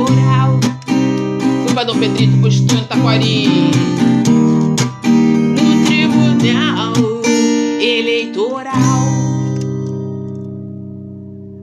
Eleitoral. Fui pra Dom Pedrito, em Taquari. No Tribunal Eleitoral.